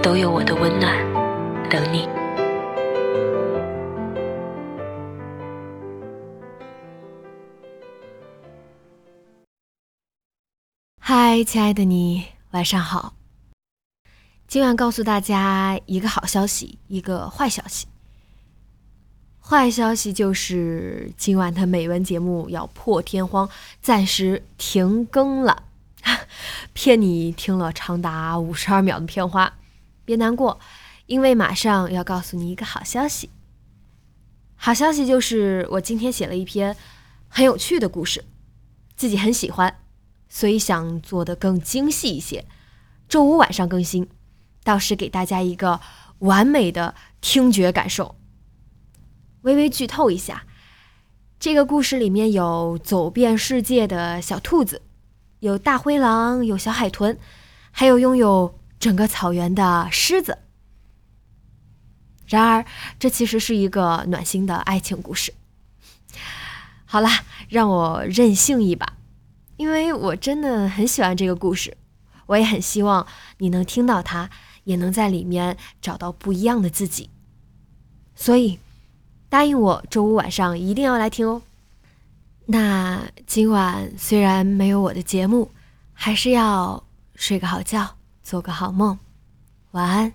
都有我的温暖等你。嗨，亲爱的你，晚上好。今晚告诉大家一个好消息，一个坏消息。坏消息就是今晚的美文节目要破天荒暂时停更了，骗你听了长达五十二秒的片花，别难过，因为马上要告诉你一个好消息。好消息就是我今天写了一篇很有趣的故事，自己很喜欢，所以想做的更精细一些。周五晚上更新，到时给大家一个完美的听觉感受。微微剧透一下，这个故事里面有走遍世界的小兔子，有大灰狼，有小海豚，还有拥有整个草原的狮子。然而，这其实是一个暖心的爱情故事。好了，让我任性一把，因为我真的很喜欢这个故事，我也很希望你能听到它，也能在里面找到不一样的自己。所以。答应我，周五晚上一定要来听哦。那今晚虽然没有我的节目，还是要睡个好觉，做个好梦，晚安。